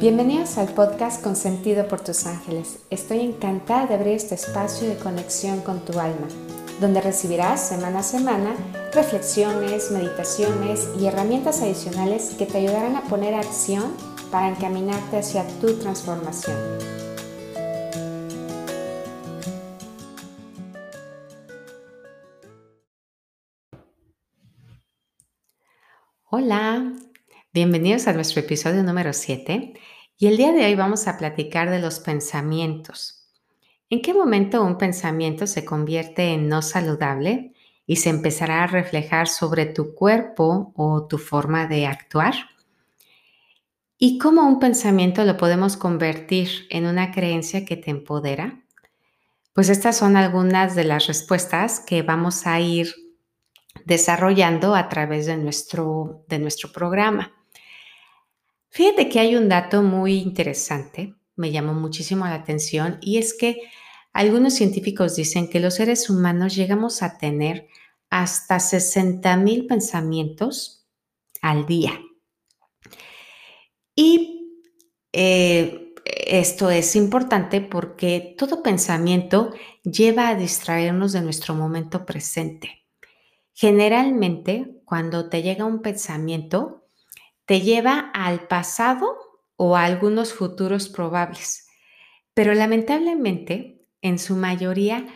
Bienvenidos al podcast Consentido por tus ángeles. Estoy encantada de abrir este espacio de conexión con tu alma, donde recibirás semana a semana reflexiones, meditaciones y herramientas adicionales que te ayudarán a poner acción para encaminarte hacia tu transformación. Hola, bienvenidos a nuestro episodio número 7 y el día de hoy vamos a platicar de los pensamientos. ¿En qué momento un pensamiento se convierte en no saludable y se empezará a reflejar sobre tu cuerpo o tu forma de actuar? ¿Y cómo un pensamiento lo podemos convertir en una creencia que te empodera? Pues estas son algunas de las respuestas que vamos a ir desarrollando a través de nuestro, de nuestro programa. Fíjate que hay un dato muy interesante, me llamó muchísimo la atención, y es que algunos científicos dicen que los seres humanos llegamos a tener hasta 60 mil pensamientos al día. Y eh, esto es importante porque todo pensamiento lleva a distraernos de nuestro momento presente. Generalmente, cuando te llega un pensamiento, te lleva al pasado o a algunos futuros probables. Pero lamentablemente, en su mayoría,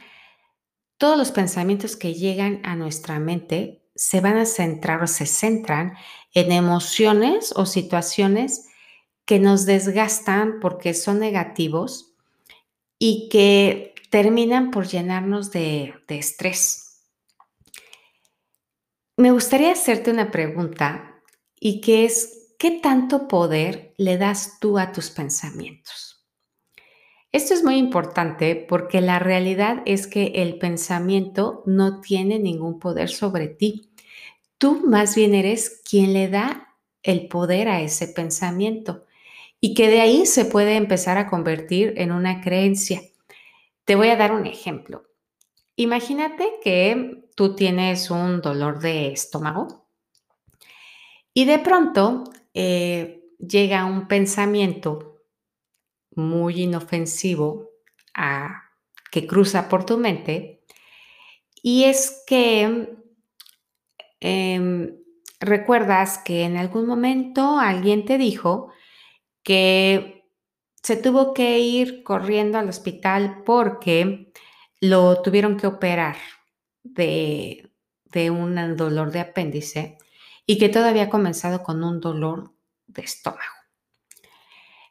todos los pensamientos que llegan a nuestra mente se van a centrar o se centran en emociones o situaciones que nos desgastan porque son negativos y que terminan por llenarnos de, de estrés. Me gustaría hacerte una pregunta y que es, ¿qué tanto poder le das tú a tus pensamientos? Esto es muy importante porque la realidad es que el pensamiento no tiene ningún poder sobre ti. Tú más bien eres quien le da el poder a ese pensamiento y que de ahí se puede empezar a convertir en una creencia. Te voy a dar un ejemplo. Imagínate que tú tienes un dolor de estómago y de pronto eh, llega un pensamiento muy inofensivo que cruza por tu mente y es que em, recuerdas que en algún momento alguien te dijo que se tuvo que ir corriendo al hospital porque lo tuvieron que operar de, un dolor de apéndice y que todavía ha comenzado con un dolor de estómago.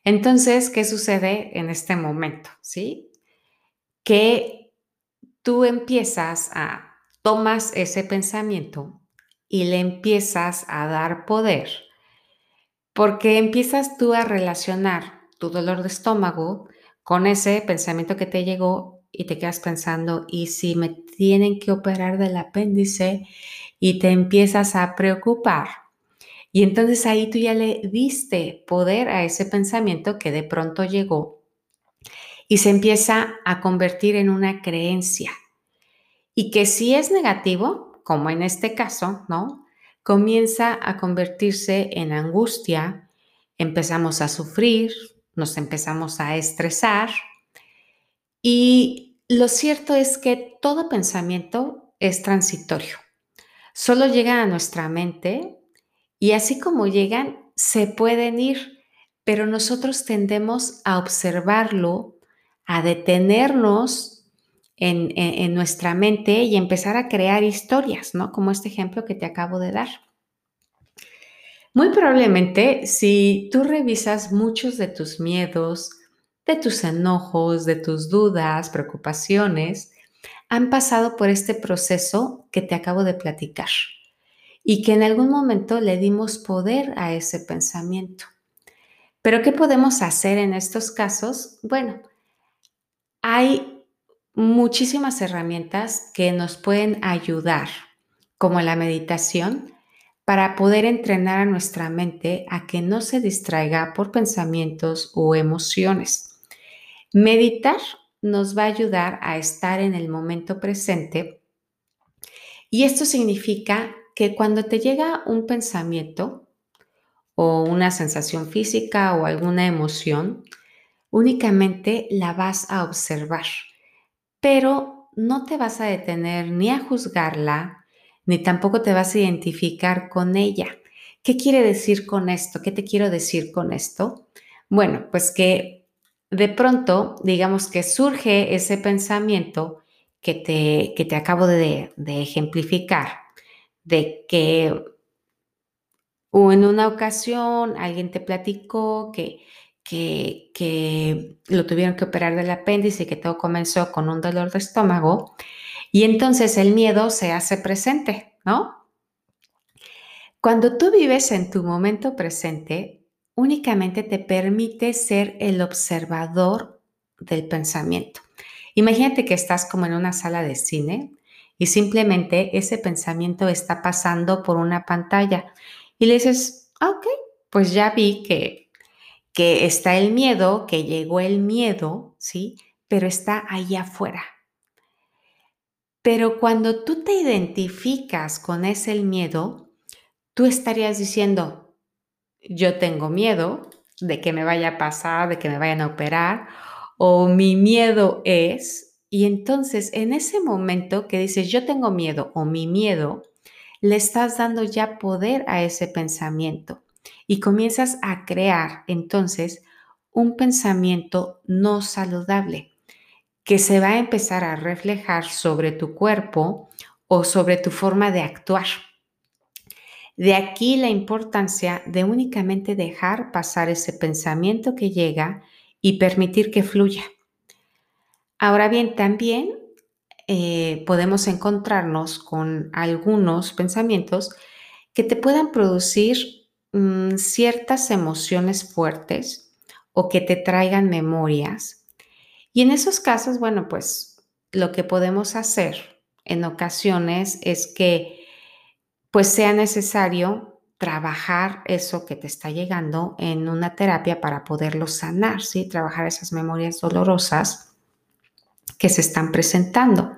Entonces, ¿qué sucede en este momento? ¿Sí? Que tú empiezas a, tomas ese pensamiento y le empiezas a dar poder, porque empiezas tú a relacionar tu dolor de estómago con ese pensamiento que te llegó y te quedas pensando, ¿y si me tienen que operar del apéndice? Y te empiezas a preocupar. Y entonces ahí tú ya le diste poder a ese pensamiento que de pronto llegó y se empieza a convertir en una creencia. Y que si es negativo, como en este caso, ¿no? Comienza a convertirse en angustia, empezamos a sufrir, nos empezamos a estresar y lo cierto es que todo pensamiento es transitorio. Solo llegan a nuestra mente y así como llegan, se pueden ir, pero nosotros tendemos a observarlo, a detenernos en, nuestra mente y empezar a crear historias, ¿no? Como este ejemplo que te acabo de dar. Muy probablemente, si tú revisas muchos de tus miedos, de tus enojos, de tus dudas, preocupaciones, han pasado por este proceso que te acabo de platicar y que en algún momento le dimos poder a ese pensamiento. Pero ¿qué podemos hacer en estos casos? Bueno, hay muchísimas herramientas que nos pueden ayudar, como la meditación, para poder entrenar a nuestra mente a que no se distraiga por pensamientos o emociones. Meditar nos va a ayudar a estar en el momento presente y esto significa que cuando te llega un pensamiento o una sensación física o alguna emoción, únicamente la vas a observar, pero no te vas a detener ni a juzgarla, ni tampoco te vas a identificar con ella. ¿Qué quiere decir con esto? ¿Qué te quiero decir con esto? Bueno, pues que de pronto, digamos que surge ese pensamiento que te, que te acabo de, ejemplificar, de que en una ocasión alguien te platicó que, que, que, lo tuvieron que operar del apéndice y que todo comenzó con un dolor de estómago. Y entonces el miedo se hace presente, ¿no? Cuando tú vives en tu momento presente, únicamente te permite ser el observador del pensamiento. Imagínate que estás como en una sala de cine y simplemente ese pensamiento está pasando por una pantalla y le dices, ah, ok, pues ya vi que, que está el miedo, que llegó el miedo, ¿sí? Pero está ahí afuera. Pero cuando tú te identificas con ese miedo, tú estarías diciendo, yo tengo miedo de que me vaya a pasar, de que me vayan a operar, o mi miedo es, y entonces en ese momento que dices, yo tengo miedo o mi miedo, le estás dando ya poder a ese pensamiento y comienzas a crear entonces un pensamiento no saludable que se va a empezar a reflejar sobre tu cuerpo o sobre tu forma de actuar. De aquí la importancia de únicamente dejar pasar ese pensamiento que llega y permitir que fluya. Ahora bien, también eh, podemos encontrarnos con algunos pensamientos que te puedan producir mm, ciertas emociones fuertes o que te traigan memorias. Y en esos casos, bueno, pues lo que podemos hacer en ocasiones es que pues sea necesario trabajar eso que te está llegando en una terapia para poderlo sanar, ¿sí? Trabajar esas memorias dolorosas que se están presentando.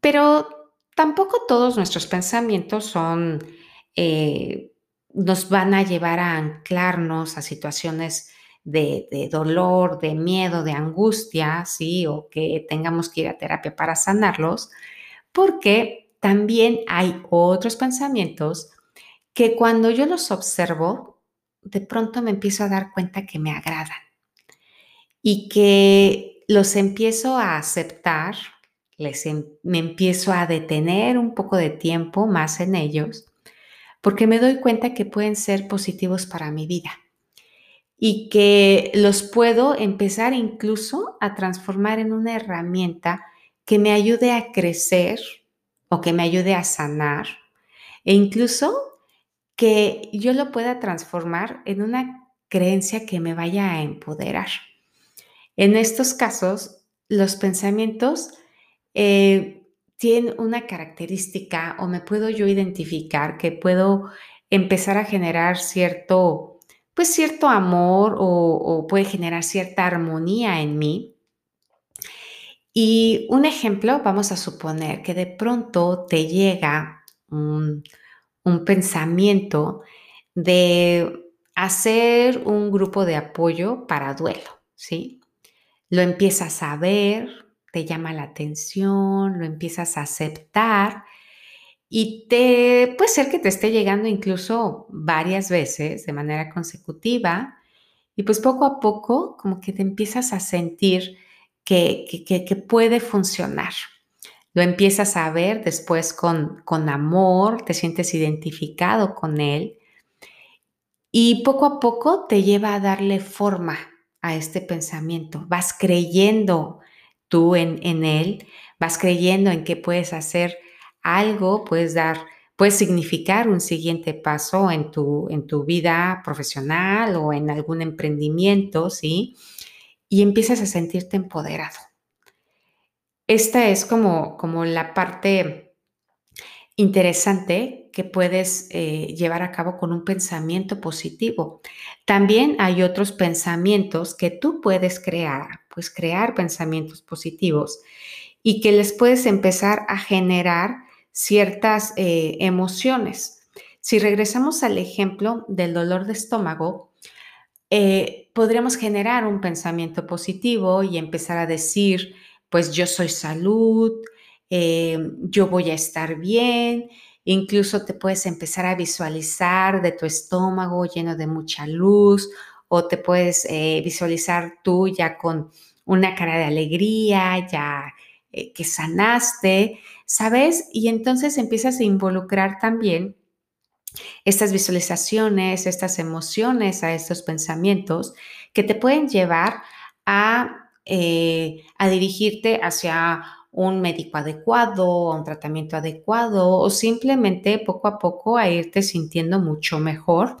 Pero tampoco todos nuestros pensamientos son, eh, nos van a llevar a anclarnos a situaciones de, dolor, de miedo, de angustia, ¿sí? O que tengamos que ir a terapia para sanarlos, porque también hay otros pensamientos que cuando yo los observo, de pronto me empiezo a dar cuenta que me agradan y que los empiezo a aceptar, les em, me empiezo a detener un poco de tiempo más en ellos, porque me doy cuenta que pueden ser positivos para mi vida y que los puedo empezar incluso a transformar en una herramienta que me ayude a crecer o que me ayude a sanar e incluso que yo lo pueda transformar en una creencia que me vaya a empoderar. En estos casos, los pensamientos eh, tienen una característica o me puedo yo identificar que puedo empezar a generar cierto, pues cierto amor o, puede generar cierta armonía en mí. Y un ejemplo, vamos a suponer que de pronto te llega un, pensamiento de hacer un grupo de apoyo para duelo, ¿sí? lo empiezas a ver, te llama la atención, lo empiezas a aceptar y te puede ser que te esté llegando incluso varias veces de manera consecutiva y pues poco a poco como que te empiezas a sentir que, que, puede funcionar. Lo empiezas a ver después con, con amor, te sientes identificado con él y poco a poco te lleva a darle forma a este pensamiento, vas creyendo tú en, en él, vas creyendo en que puedes hacer algo, puedes dar, puedes significar un siguiente paso en tu, en tu vida profesional o en algún emprendimiento, ¿sí? Y empiezas a sentirte empoderado. Esta es como, como la parte interesante que puedes eh, llevar a cabo con un pensamiento positivo. También hay otros pensamientos que tú puedes crear, pues crear pensamientos positivos y que les puedes empezar a generar ciertas eh, emociones. si regresamos al ejemplo del dolor de estómago, eh, podríamos generar un pensamiento positivo y empezar a decir, pues yo soy salud, eh, yo voy a estar bien, incluso te puedes empezar a visualizar de tu estómago lleno de mucha luz o te puedes eh, visualizar tú ya con una cara de alegría, ya que sanaste, ¿sabes? Y entonces empiezas a involucrar también estas visualizaciones, estas emociones, a estos pensamientos que te pueden llevar a, eh, a dirigirte hacia un médico adecuado, a un tratamiento adecuado o simplemente poco a poco a irte sintiendo mucho mejor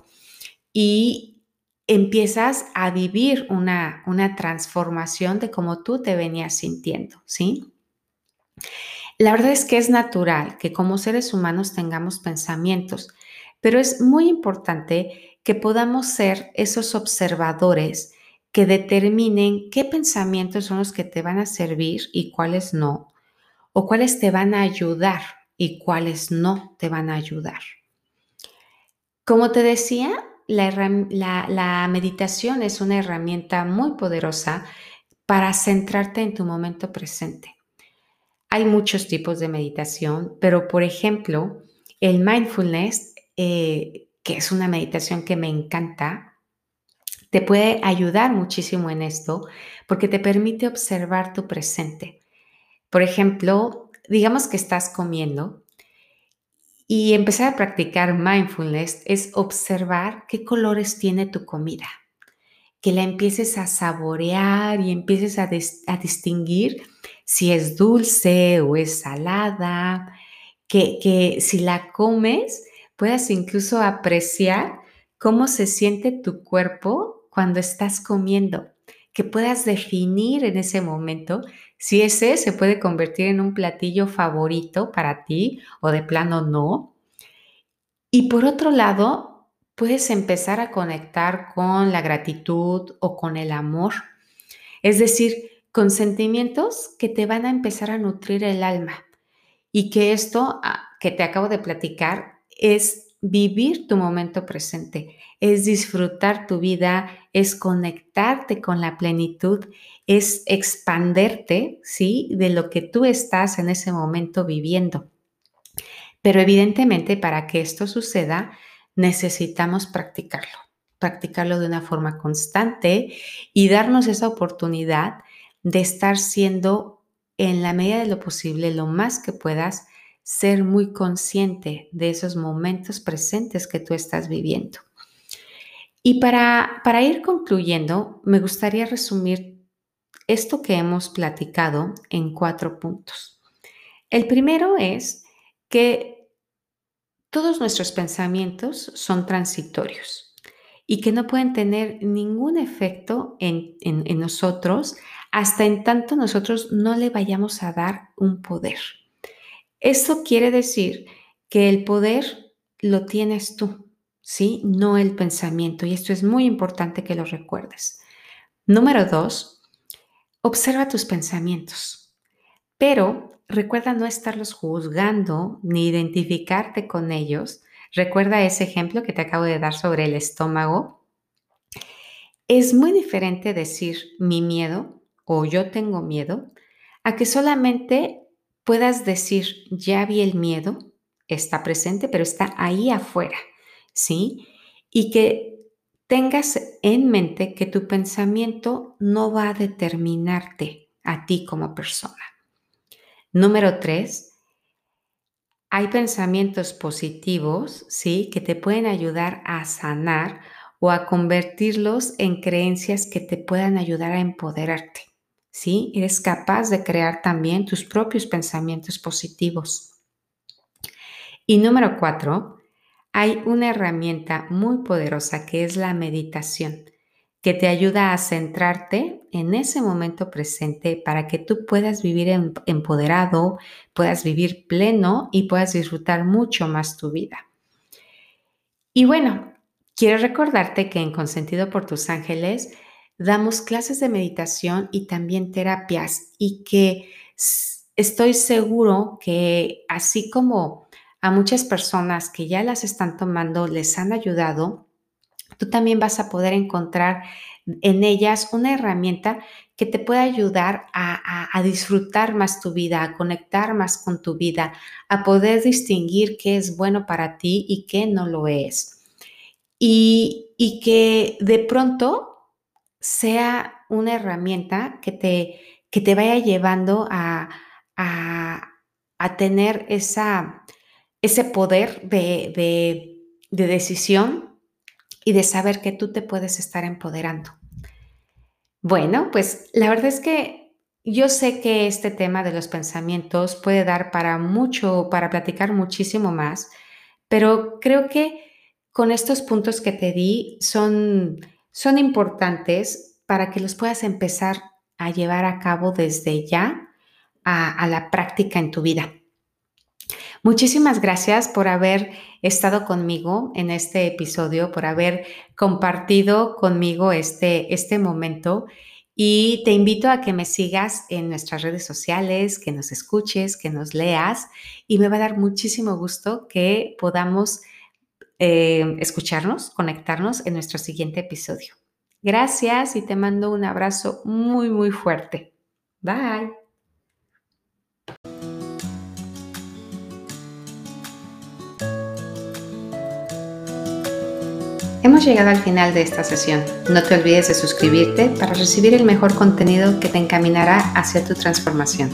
y empiezas a vivir una, una transformación de cómo tú te venías sintiendo, ¿sí? La verdad es que es natural que como seres humanos tengamos pensamientos, pero es muy importante que podamos ser esos observadores que determinen qué pensamientos son los que te van a servir y cuáles no, o cuáles te van a ayudar y cuáles no te van a ayudar. Como te decía, la, meditación es una herramienta muy poderosa para centrarte en tu momento presente. Hay muchos tipos de meditación, pero por ejemplo, el mindfulness eh, que es una meditación que me encanta, te puede ayudar muchísimo en esto porque te permite observar tu presente. Por ejemplo, digamos que estás comiendo y empezar a practicar mindfulness es observar qué colores tiene tu comida, que la empieces a saborear y empieces a, a distinguir si es dulce o es salada, que, que si la comes, puedas incluso apreciar cómo se siente tu cuerpo cuando estás comiendo, que puedas definir en ese momento si ese se puede convertir en un platillo favorito para ti o de plano no. Y por otro lado, puedes empezar a conectar con la gratitud o con el amor, es decir, con sentimientos que te van a empezar a nutrir el alma y que esto ah, que te acabo de platicar es vivir tu momento presente, es disfrutar tu vida, es conectarte con la plenitud, es expanderte, ¿sí? De lo que tú estás en ese momento viviendo. Pero evidentemente para que esto suceda, necesitamos practicarlo, practicarlo de una forma constante y darnos esa oportunidad de estar siendo en la medida de lo posible, lo más que puedas, ser muy consciente de esos momentos presentes que tú estás viviendo. Y para, para ir concluyendo, me gustaría resumir esto que hemos platicado en cuatro puntos. El primero es que todos nuestros pensamientos son transitorios y que no pueden tener ningún efecto en, en nosotros hasta en tanto nosotros no le vayamos a dar un poder. Eso quiere decir que el poder lo tienes tú, ¿sí? No el pensamiento. Y esto es muy importante que lo recuerdes. Número dos, observa tus pensamientos, pero recuerda no estarlos juzgando ni identificarte con ellos. Recuerda ese ejemplo que te acabo de dar sobre el estómago. Es muy diferente decir mi miedo o yo tengo miedo a que solamente puedas decir, ya vi el miedo, está presente, pero está ahí afuera, ¿sí? Y que tengas en mente que tu pensamiento no va a determinarte a ti como persona. Número tres, hay pensamientos positivos, ¿sí? Que te pueden ayudar a sanar o a convertirlos en creencias que te puedan ayudar a empoderarte. ¿Sí? Eres capaz de crear también tus propios pensamientos positivos. Y número cuatro, hay una herramienta muy poderosa que es la meditación, que te ayuda a centrarte en ese momento presente para que tú puedas vivir empoderado, puedas vivir pleno y puedas disfrutar mucho más tu vida. Y bueno, quiero recordarte que en Consentido por tus ángeles damos clases de meditación y también terapias y que estoy seguro que así como a muchas personas que ya las están tomando les han ayudado, tú también vas a poder encontrar en ellas una herramienta que te pueda ayudar a, disfrutar más tu vida, a conectar más con tu vida, a poder distinguir qué es bueno para ti y qué no lo es. Y, y que de pronto sea una herramienta que te, que te vaya llevando a, a, a tener esa, ese poder de, de, de decisión y de saber que tú te puedes estar empoderando. Bueno, pues la verdad es que yo sé que este tema de los pensamientos puede dar para mucho, para platicar muchísimo más, pero creo que con estos puntos que te di son, son importantes para que los puedas empezar a llevar a cabo desde ya a, la práctica en tu vida. Muchísimas gracias por haber estado conmigo en este episodio, por haber compartido conmigo este, este momento. Y te invito a que me sigas en nuestras redes sociales, que nos escuches, que nos leas y me va a dar muchísimo gusto que podamos eh, escucharnos, conectarnos en nuestro siguiente episodio. Gracias y te mando un abrazo muy, muy fuerte. Bye. Hemos llegado al final de esta sesión. No te olvides de suscribirte para recibir el mejor contenido que te encaminará hacia tu transformación.